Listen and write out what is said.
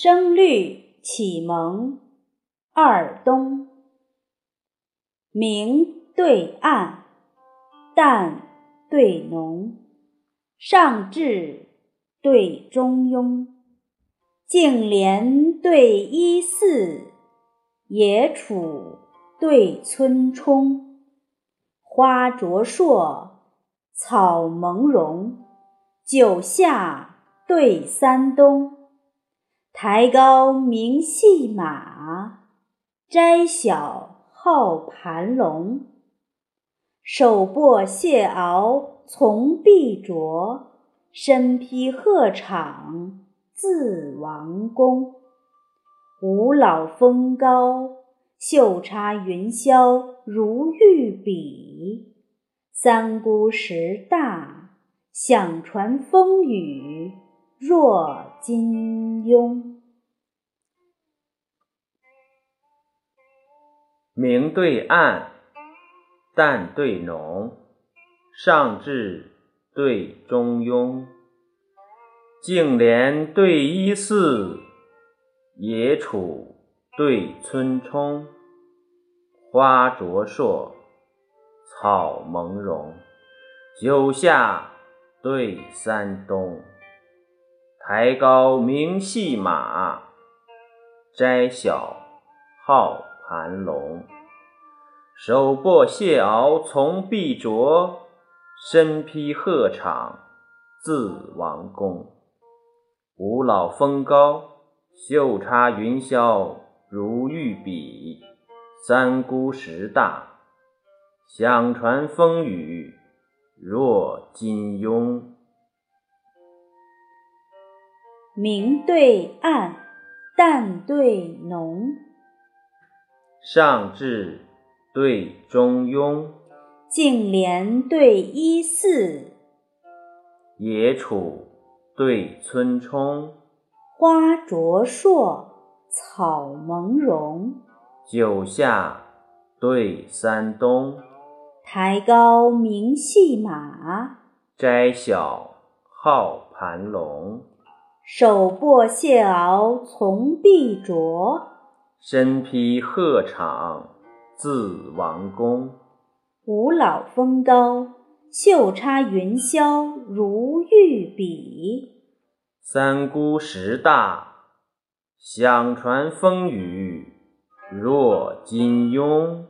声律启蒙。二东，明对暗，淡对浓，上至对中庸，净莲对依寺，野杵对村冲，花灼烁，草蒙茸，九夏对三冬。台高名细马，斋小号盘龙。手握蟹螯从碧卓，身披鹤氅自王宫。五老峰高，袖插云霄如玉笔；三姑石大，响传风雨若金庸。明对暗，淡对浓，上至对中庸，净莲对依寺，野杵对村冲，花灼烁，草蒙茸，九下对三东，台高名戏马，斋小号。盘龙，手握蟹螯从碧卓，身披鹤氅自王宫。五老峰高，袖插云霄如玉笔；三姑石大，响传风雨若金庸。明对暗，淡对浓。上至对中庸，净莲对依寺，野杵对村冲，花灼烁，草蒙茸，九夏对三冬，台高明细马，斋小号盘龙，手握蟹螯从碧卓，身披鹤氅自王宫。五老峰高，袖插云霄如玉笔；三姑石大，响传风雨若金庸。